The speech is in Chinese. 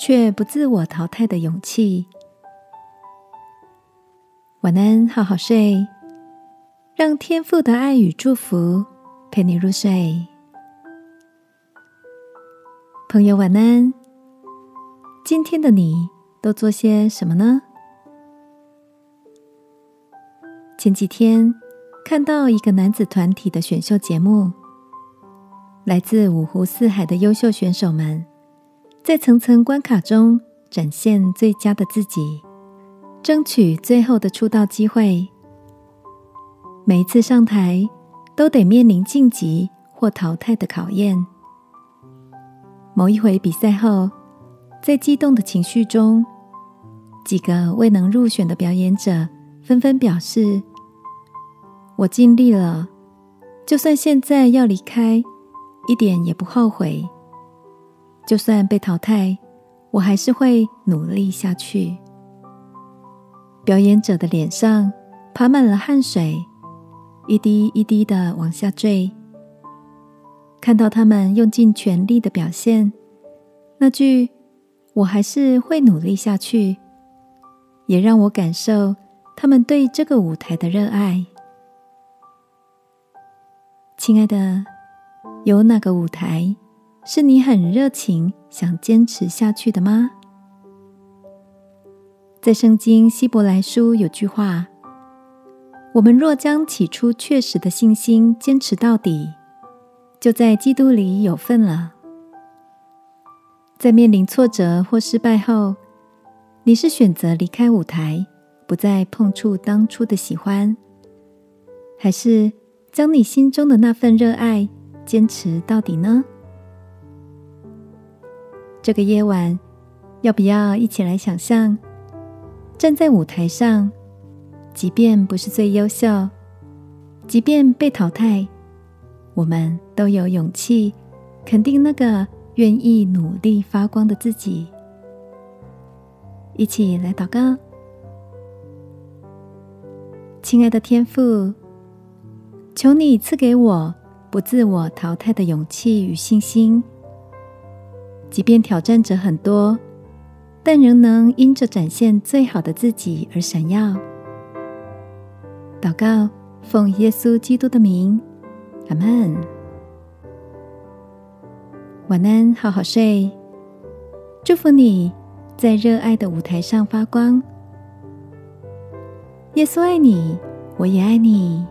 却不自我淘汰的勇气。晚安，好好睡，让天父的爱与祝福陪你入睡。朋友，晚安。今天的你都做些什么呢？前几天看到一个男子团体的选秀节目，来自五湖四海的优秀选手们。在层层关卡中展现最佳的自己，争取最后的出道机会。每一次上台，都得面临晋级或淘汰的考验。某一回比赛后，在激动的情绪中，几个未能入选的表演者纷纷表示：“我尽力了，就算现在要离开，一点也不后悔。”就算被淘汰，我还是会努力下去。表演者的脸上爬满了汗水，一滴一滴的往下坠。看到他们用尽全力的表现，那句“我还是会努力下去”，也让我感受他们对这个舞台的热爱。亲爱的，有哪个舞台？是你很热情，想坚持下去的吗？在圣经希伯来书有句话：“我们若将起初确实的信心坚持到底，就在基督里有份了。”在面临挫折或失败后，你是选择离开舞台，不再碰触当初的喜欢，还是将你心中的那份热爱坚持到底呢？这个夜晚，要不要一起来想象，站在舞台上，即便不是最优秀，即便被淘汰，我们都有勇气肯定那个愿意努力发光的自己。一起来祷告，亲爱的天父，求你赐给我不自我淘汰的勇气与信心。即便挑战者很多，但仍能因着展现最好的自己而闪耀。祷告，奉耶稣基督的名，阿门。晚安，好好睡。祝福你在热爱的舞台上发光。耶稣爱你，我也爱你。